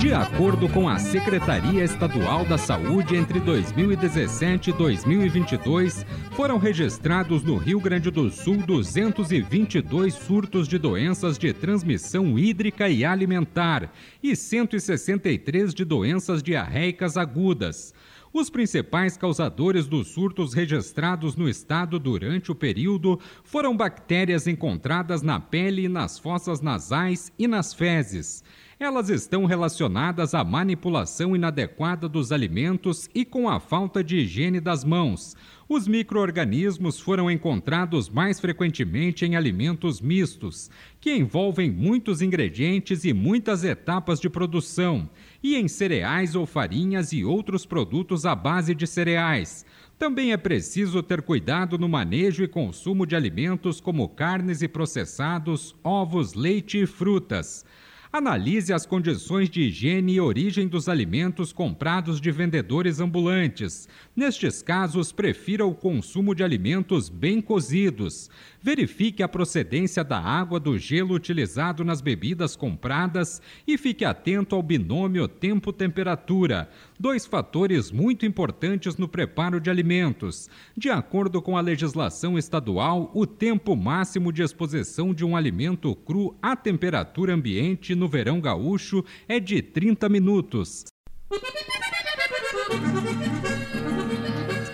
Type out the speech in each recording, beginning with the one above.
De acordo com a Secretaria Estadual da Saúde, entre 2017 e 2022, foram registrados no Rio Grande do Sul 222 surtos de doenças de transmissão hídrica e alimentar e 163 de doenças diarreicas agudas. Os principais causadores dos surtos registrados no estado durante o período foram bactérias encontradas na pele, nas fossas nasais e nas fezes. Elas estão relacionadas à manipulação inadequada dos alimentos e com a falta de higiene das mãos. Os microorganismos foram encontrados mais frequentemente em alimentos mistos, que envolvem muitos ingredientes e muitas etapas de produção, e em cereais ou farinhas e outros produtos à base de cereais. Também é preciso ter cuidado no manejo e consumo de alimentos como carnes e processados, ovos, leite e frutas. Analise as condições de higiene e origem dos alimentos comprados de vendedores ambulantes. Nestes casos, prefira o consumo de alimentos bem cozidos. Verifique a procedência da água do gelo utilizado nas bebidas compradas e fique atento ao binômio tempo-temperatura, dois fatores muito importantes no preparo de alimentos. De acordo com a legislação estadual, o tempo máximo de exposição de um alimento cru à temperatura ambiente no verão gaúcho é de 30 minutos.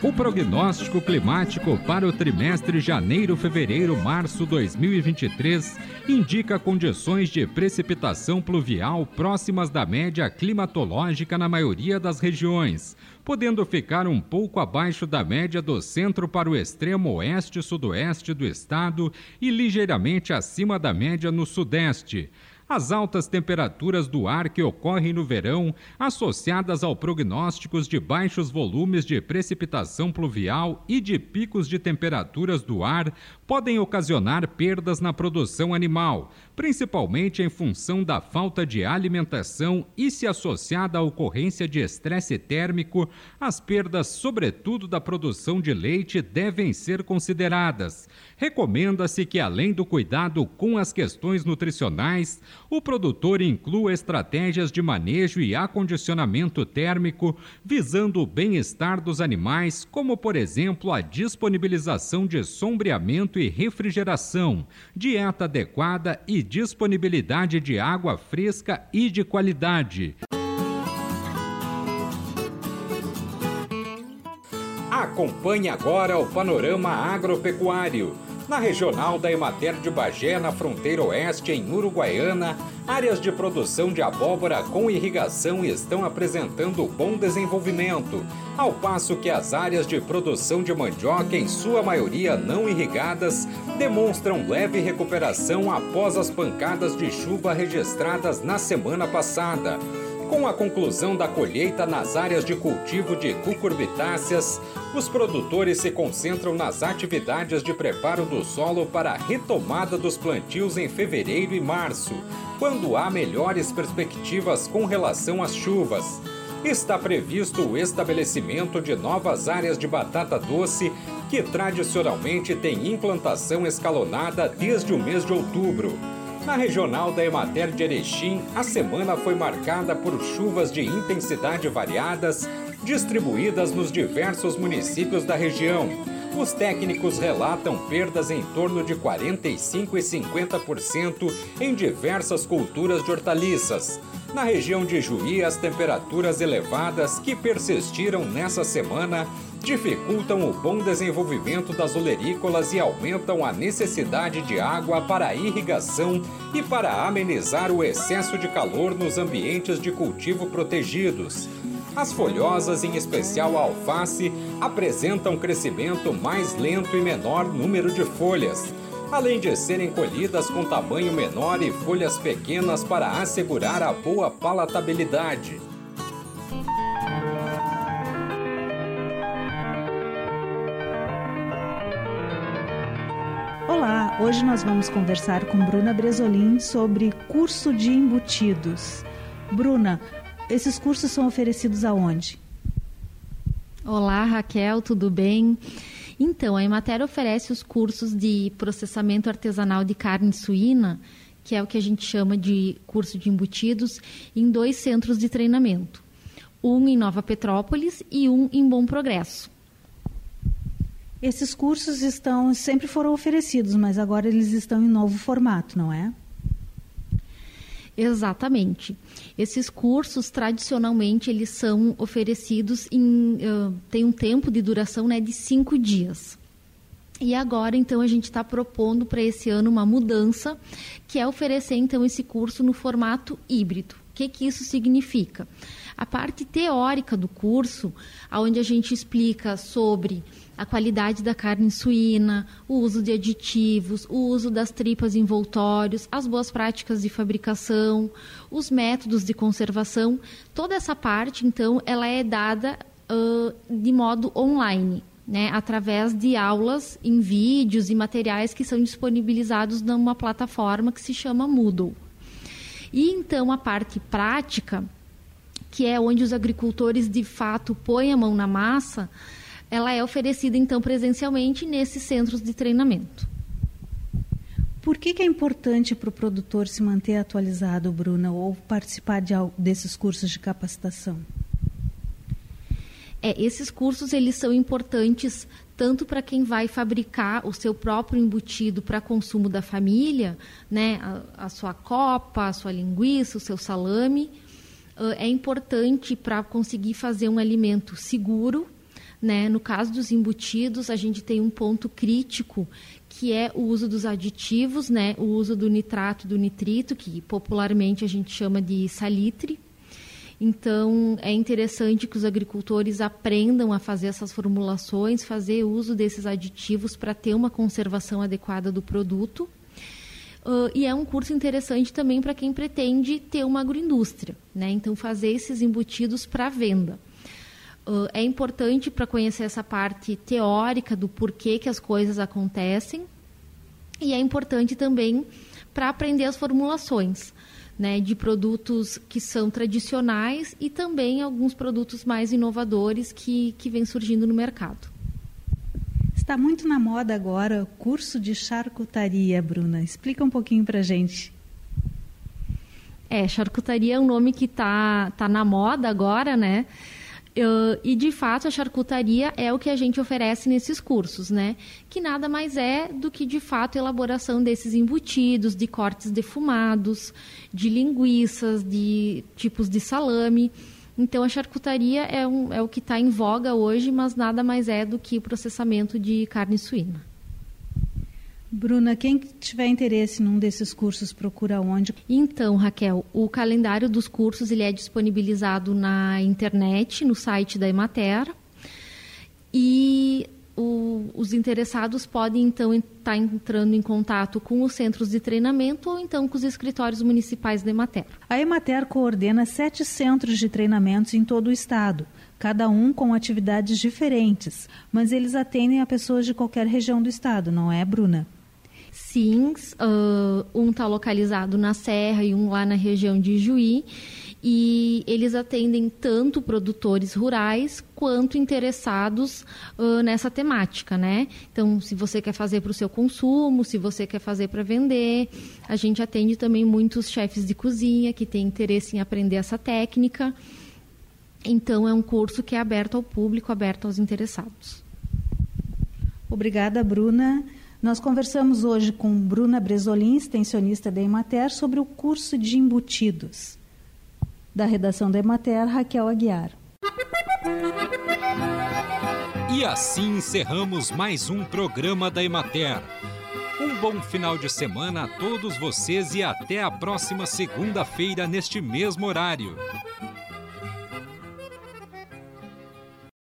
O prognóstico climático para o trimestre janeiro-fevereiro-março 2023 indica condições de precipitação pluvial próximas da média climatológica na maioria das regiões, podendo ficar um pouco abaixo da média do centro para o extremo oeste e sudoeste do estado e ligeiramente acima da média no sudeste. As altas temperaturas do ar que ocorrem no verão, associadas ao prognósticos de baixos volumes de precipitação pluvial e de picos de temperaturas do ar, podem ocasionar perdas na produção animal, principalmente em função da falta de alimentação e se associada à ocorrência de estresse térmico, as perdas, sobretudo da produção de leite, devem ser consideradas. Recomenda-se que, além do cuidado com as questões nutricionais, o produtor inclua estratégias de manejo e acondicionamento térmico visando o bem-estar dos animais, como, por exemplo, a disponibilização de sombreamento e refrigeração, dieta adequada e disponibilidade de água fresca e de qualidade. Acompanhe agora o panorama agropecuário na regional da Emater de Bagé, na fronteira oeste, em Uruguaiana, áreas de produção de abóbora com irrigação estão apresentando bom desenvolvimento, ao passo que as áreas de produção de mandioca, em sua maioria não irrigadas, demonstram leve recuperação após as pancadas de chuva registradas na semana passada. Com a conclusão da colheita nas áreas de cultivo de cucurbitáceas, os produtores se concentram nas atividades de preparo do solo para a retomada dos plantios em fevereiro e março, quando há melhores perspectivas com relação às chuvas. Está previsto o estabelecimento de novas áreas de batata doce que tradicionalmente têm implantação escalonada desde o mês de outubro. Na regional da Emater de Erechim, a semana foi marcada por chuvas de intensidade variadas, distribuídas nos diversos municípios da região. Os técnicos relatam perdas em torno de 45% e 50% em diversas culturas de hortaliças. Na região de Juí, as temperaturas elevadas que persistiram nessa semana dificultam o bom desenvolvimento das olerícolas e aumentam a necessidade de água para irrigação e para amenizar o excesso de calor nos ambientes de cultivo protegidos. As folhosas, em especial a alface, apresentam crescimento mais lento e menor número de folhas, além de serem colhidas com tamanho menor e folhas pequenas para assegurar a boa palatabilidade. Olá, Hoje nós vamos conversar com Bruna Bresolim sobre curso de embutidos. Bruna, esses cursos são oferecidos aonde? Olá, Raquel, tudo bem? Então, a Emater oferece os cursos de processamento artesanal de carne suína, que é o que a gente chama de curso de embutidos, em dois centros de treinamento. Um em Nova Petrópolis e um em Bom Progresso. Esses cursos estão sempre foram oferecidos, mas agora eles estão em novo formato, não é? Exatamente. Esses cursos, tradicionalmente, eles são oferecidos em... Uh, tem um tempo de duração né, de cinco dias. E agora, então, a gente está propondo para esse ano uma mudança, que é oferecer, então, esse curso no formato híbrido. Que, que isso significa? A parte teórica do curso, onde a gente explica sobre a qualidade da carne suína, o uso de aditivos, o uso das tripas envoltórios, as boas práticas de fabricação, os métodos de conservação. Toda essa parte, então, ela é dada uh, de modo online. Né, através de aulas em vídeos e materiais que são disponibilizados numa plataforma que se chama Moodle. E então a parte prática, que é onde os agricultores de fato põem a mão na massa, ela é oferecida então presencialmente nesses centros de treinamento. Por que, que é importante para o produtor se manter atualizado, Bruna, ou participar de, desses cursos de capacitação? É, esses cursos eles são importantes tanto para quem vai fabricar o seu próprio embutido para consumo da família, né, a, a, sua copa, a sua linguiça, o seu salame, uh, é importante para conseguir fazer um alimento seguro né? No caso dos embutidos, a gente tem um ponto crítico que é o uso dos aditivos, né? o uso do nitrato do nitrito, que popularmente a gente chama de salitre. Então, é interessante que os agricultores aprendam a fazer essas formulações, fazer uso desses aditivos para ter uma conservação adequada do produto. Uh, e é um curso interessante também para quem pretende ter uma agroindústria, né? Então, fazer esses embutidos para venda. Uh, é importante para conhecer essa parte teórica do porquê que as coisas acontecem e é importante também para aprender as formulações né, de produtos que são tradicionais e também alguns produtos mais inovadores que, que vêm surgindo no mercado. Está muito na moda agora o curso de charcutaria, Bruna. Explica um pouquinho para gente. É, charcutaria é um nome que está tá na moda agora, né? Uh, e de fato a charcutaria é o que a gente oferece nesses cursos, né? Que nada mais é do que de fato elaboração desses embutidos, de cortes defumados, de linguiças, de tipos de salame. Então a charcutaria é, um, é o que está em voga hoje, mas nada mais é do que o processamento de carne suína. Bruna, quem tiver interesse num desses cursos, procura onde? Então, Raquel, o calendário dos cursos ele é disponibilizado na internet, no site da Emater. E o, os interessados podem, então, estar tá entrando em contato com os centros de treinamento ou, então, com os escritórios municipais da Emater. A Emater coordena sete centros de treinamentos em todo o estado cada um com atividades diferentes, mas eles atendem a pessoas de qualquer região do estado, não é, Bruna? Sims, uh, um está localizado na Serra e um lá na região de Juí. E eles atendem tanto produtores rurais quanto interessados uh, nessa temática, né? Então, se você quer fazer para o seu consumo, se você quer fazer para vender, a gente atende também muitos chefes de cozinha que têm interesse em aprender essa técnica. Então, é um curso que é aberto ao público, aberto aos interessados. Obrigada, Bruna. Nós conversamos hoje com Bruna Bresolim, extensionista da Emater, sobre o curso de embutidos. Da redação da Emater, Raquel Aguiar. E assim encerramos mais um programa da Emater. Um bom final de semana a todos vocês e até a próxima segunda-feira neste mesmo horário.